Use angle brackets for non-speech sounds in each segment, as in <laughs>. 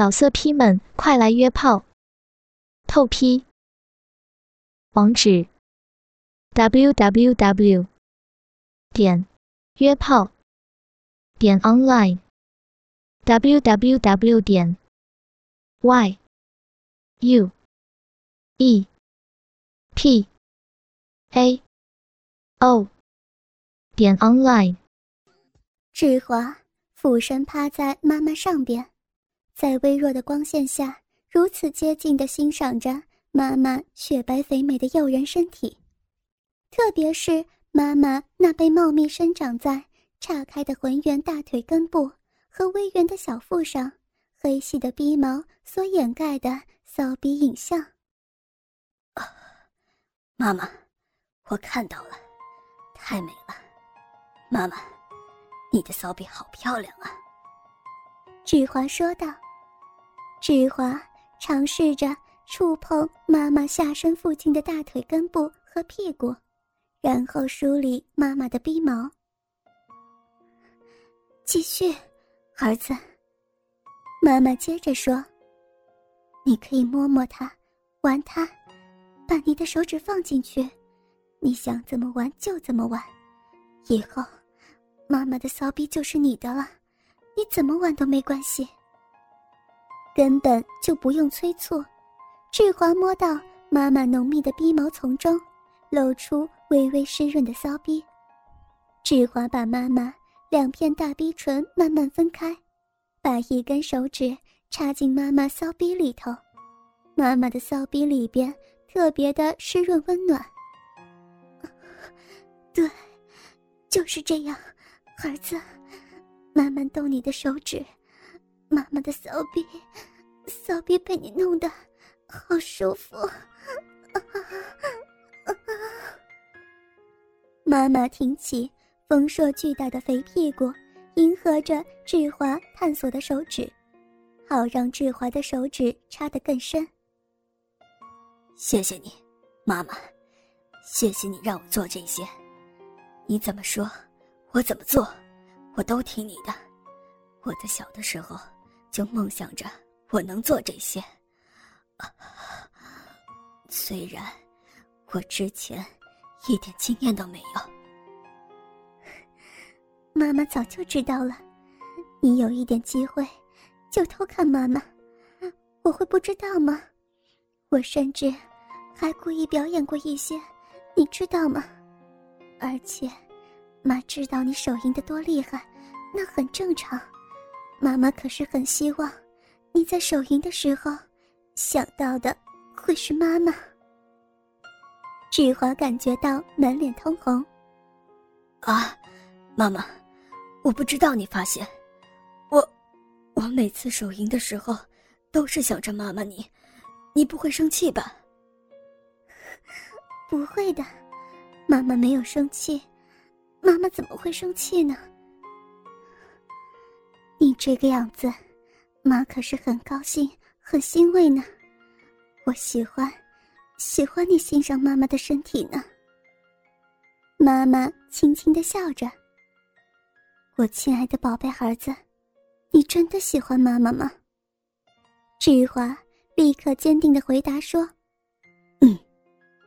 老色批们，快来约炮！透批。网址：w w w 点约炮点 online w w w 点 y u e p a o 点 online。志华俯身趴在妈妈上边。在微弱的光线下，如此接近的欣赏着妈妈雪白肥美的诱人身体，特别是妈妈那被茂密生长在岔开的浑圆大腿根部和微圆的小腹上，黑细的逼毛所掩盖的骚逼影像。啊，妈妈，我看到了，太美了，妈妈，你的骚逼好漂亮啊！志华说道。志华尝试着触碰妈妈下身附近的大腿根部和屁股，然后梳理妈妈的鼻毛。继续，儿子。妈妈接着说：“你可以摸摸它，玩它，把你的手指放进去，你想怎么玩就怎么玩。以后，妈妈的骚逼就是你的了，你怎么玩都没关系。”根本就不用催促，志华摸到妈妈浓密的逼毛丛中，露出微微湿润的骚逼。志华把妈妈两片大逼唇慢慢分开，把一根手指插进妈妈骚逼里头，妈妈的骚逼里边特别的湿润温暖。<laughs> 对，就是这样，儿子，慢慢动你的手指。妈妈的骚逼，骚逼被你弄得好舒服。妈妈挺起丰硕巨大的肥屁股，迎合着志华探索的手指，好让志华的手指插得更深。谢谢你，妈妈，谢谢你让我做这些。你怎么说，我怎么做，我都听你的。我在小的时候。就梦想着我能做这些，虽然我之前一点经验都没有。妈妈早就知道了，你有一点机会就偷看妈妈，我会不知道吗？我甚至还故意表演过一些，你知道吗？而且，妈知道你手淫的多厉害，那很正常。妈妈可是很希望，你在手淫的时候，想到的会是妈妈。志华感觉到满脸通红。啊，妈妈，我不知道你发现，我，我每次手淫的时候，都是想着妈妈你，你不会生气吧？<laughs> 不会的，妈妈没有生气，妈妈怎么会生气呢？这个样子，妈可是很高兴、很欣慰呢。我喜欢，喜欢你欣赏妈妈的身体呢。妈妈轻轻的笑着。我亲爱的宝贝儿子，你真的喜欢妈妈吗？志华立刻坚定的回答说：“嗯，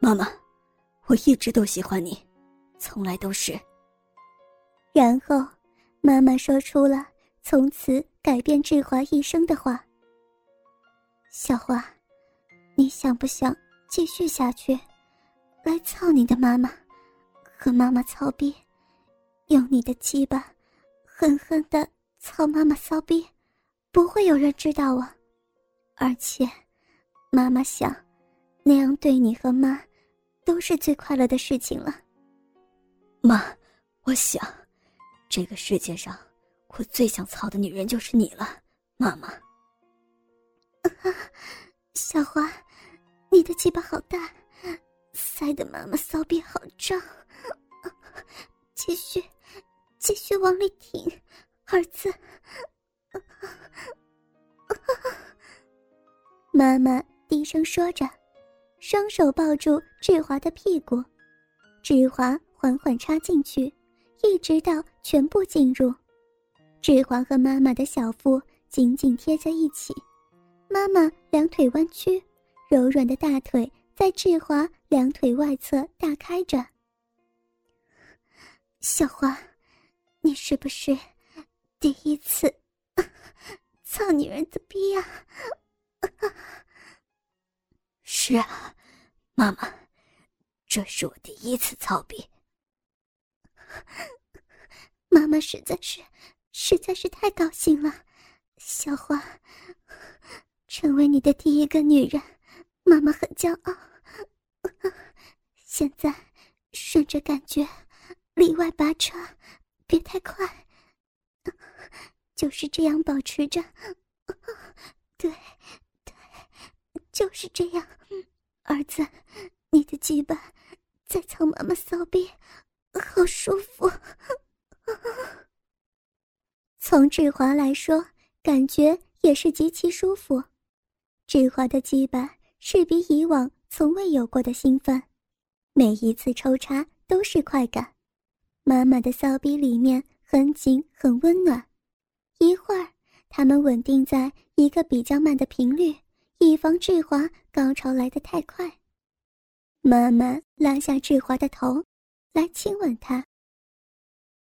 妈妈，我一直都喜欢你，从来都是。”然后，妈妈说出了。从此改变志华一生的话。小华，你想不想继续下去，来操你的妈妈，和妈妈操逼，用你的鸡巴狠狠的操妈妈骚逼，不会有人知道啊。而且，妈妈想，那样对你和妈，都是最快乐的事情了。妈，我想，这个世界上。我最想操的女人就是你了，妈妈。<laughs> 小花，你的鸡巴好大，塞得妈妈骚逼好胀。继续，继续往里挺，儿子。<laughs> 妈妈低声说着，双手抱住志华的屁股，志华缓缓插进去，一直到全部进入。志华和妈妈的小腹紧紧贴在一起，妈妈两腿弯曲，柔软的大腿在志华两腿外侧大开着。小花，你是不是第一次 <laughs> 操女人的逼呀？<laughs> 是啊，妈妈，这是我第一次操逼。<laughs> 妈妈实在是，实在是太高兴了，小花，成为你的第一个女人，妈妈很骄傲。现在顺着感觉，里外拔车，别太快，就是这样保持着。对，对，就是这样。儿子，你的鸡巴在操妈妈骚逼，好舒服。从志华来说，感觉也是极其舒服。志华的鸡巴是比以往从未有过的兴奋，每一次抽插都是快感。妈妈的骚逼里面很紧很温暖，一会儿他们稳定在一个比较慢的频率，以防志华高潮来得太快。妈妈拉下志华的头，来亲吻他。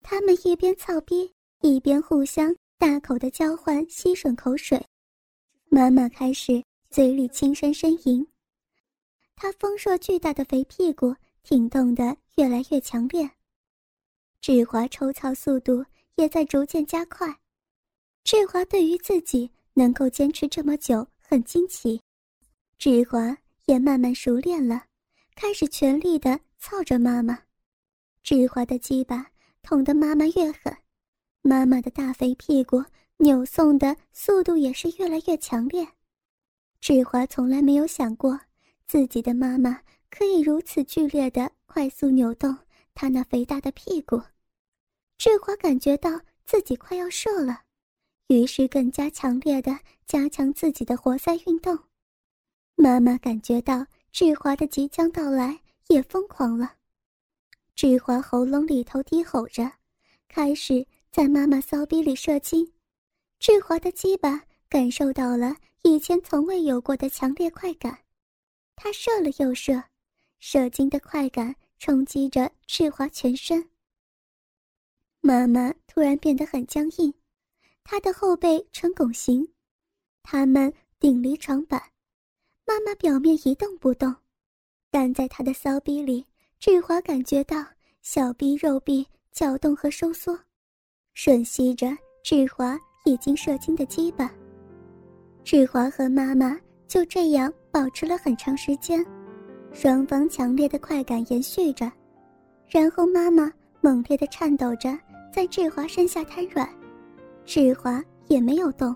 他们一边操逼，一边互相大口的交换吸吮口水。妈妈开始嘴里轻声呻吟，她丰硕巨大的肥屁股挺动的越来越强烈。志华抽操速度也在逐渐加快。志华对于自己能够坚持这么久很惊奇，志华也慢慢熟练了，开始全力的操着妈妈。志华的鸡巴。捅得妈妈越狠，妈妈的大肥屁股扭送的速度也是越来越强烈。志华从来没有想过，自己的妈妈可以如此剧烈的快速扭动她那肥大的屁股。志华感觉到自己快要射了，于是更加强烈的加强自己的活塞运动。妈妈感觉到志华的即将到来，也疯狂了。志华喉咙里头低吼着，开始在妈妈骚逼里射精。志华的鸡巴感受到了以前从未有过的强烈快感，他射了又射，射精的快感冲击着志华全身。妈妈突然变得很僵硬，她的后背呈拱形，他们顶离床板，妈妈表面一动不动，但在她的骚逼里。志华感觉到小臂肉壁搅动和收缩，吮吸着志华已经射精的鸡巴。志华和妈妈就这样保持了很长时间，双方强烈的快感延续着。然后妈妈猛烈的颤抖着在志华身下瘫软，志华也没有动，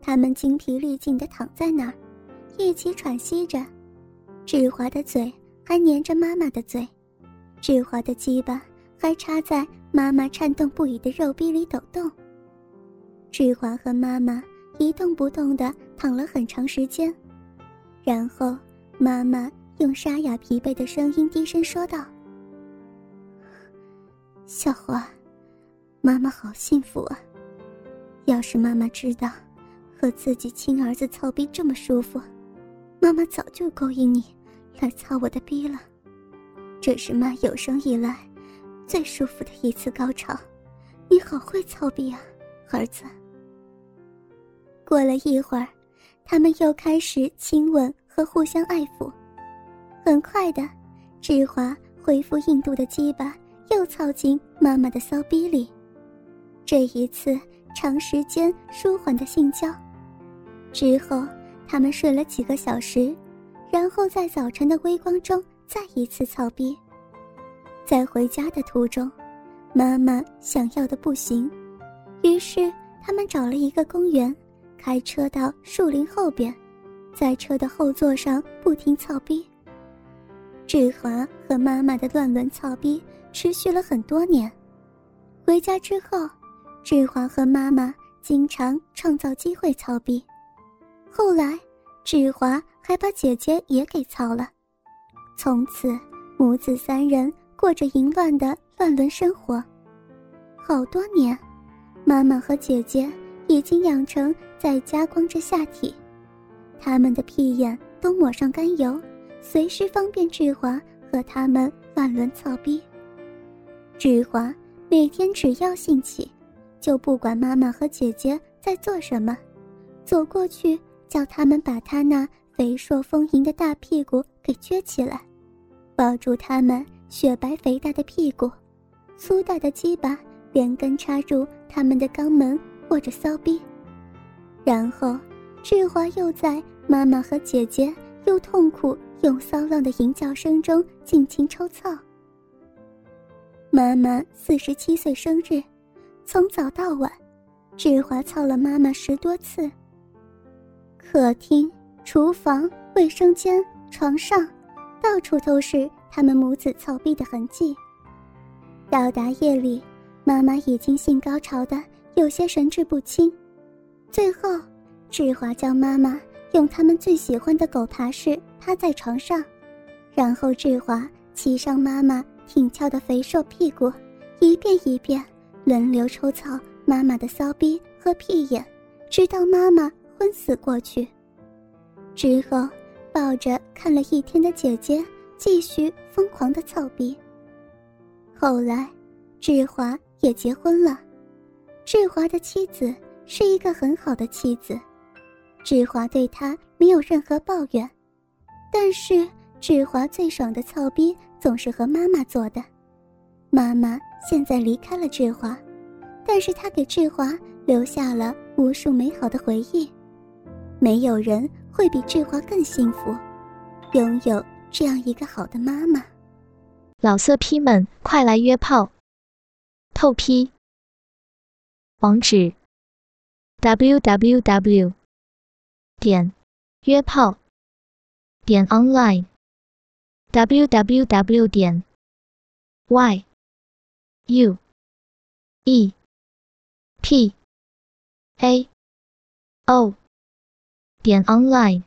他们精疲力尽的躺在那儿，一起喘息着。志华的嘴。还粘着妈妈的嘴，志华的鸡巴还插在妈妈颤动不已的肉壁里抖动。志华和妈妈一动不动地躺了很长时间，然后妈妈用沙哑疲惫的声音低声说道：“小华，妈妈好幸福啊！要是妈妈知道和自己亲儿子操逼这么舒服，妈妈早就勾引你。”来操我的逼了，这是妈有生以来最舒服的一次高潮。你好会操逼啊，儿子。过了一会儿，他们又开始亲吻和互相爱抚。很快的，志华恢复印度的鸡巴又操进妈妈的骚逼里。这一次长时间舒缓的性交之后，他们睡了几个小时。然后在早晨的微光中再一次操逼。在回家的途中，妈妈想要的不行，于是他们找了一个公园，开车到树林后边，在车的后座上不停操逼。志华和妈妈的乱伦操逼持续了很多年。回家之后，志华和妈妈经常创造机会操逼。后来。志华还把姐姐也给操了，从此母子三人过着淫乱的乱伦生活。好多年，妈妈和姐姐已经养成在家光着下体，他们的屁眼都抹上甘油，随时方便志华和他们乱伦操逼。志华每天只要兴起，就不管妈妈和姐姐在做什么，走过去叫他们把他那肥硕丰盈的大屁股给撅起来，抱住他们雪白肥大的屁股，粗大的鸡巴连根插入他们的肛门，或者骚逼。然后，志华又在妈妈和姐姐又痛苦又骚浪的淫叫声中尽情抽操。妈妈四十七岁生日，从早到晚，志华操了妈妈十多次。客厅、厨房、卫生间、床上，到处都是他们母子操逼的痕迹。到达夜里，妈妈已经性高潮的有些神志不清。最后，志华叫妈妈用他们最喜欢的狗爬式趴在床上，然后志华骑上妈妈挺翘的肥瘦屁股，一遍一遍轮流抽操妈妈的骚逼和屁眼，直到妈妈昏死过去。之后，抱着看了一天的姐姐继续疯狂的操逼。后来，志华也结婚了，志华的妻子。是一个很好的妻子，志华对她没有任何抱怨。但是志华最爽的操逼总是和妈妈做的。妈妈现在离开了志华，但是她给志华留下了无数美好的回忆。没有人会比志华更幸福，拥有这样一个好的妈妈。老色批们，快来约炮！透批。网址。w w w 点。约炮。点 online w w w 点。y u e p a o 点 online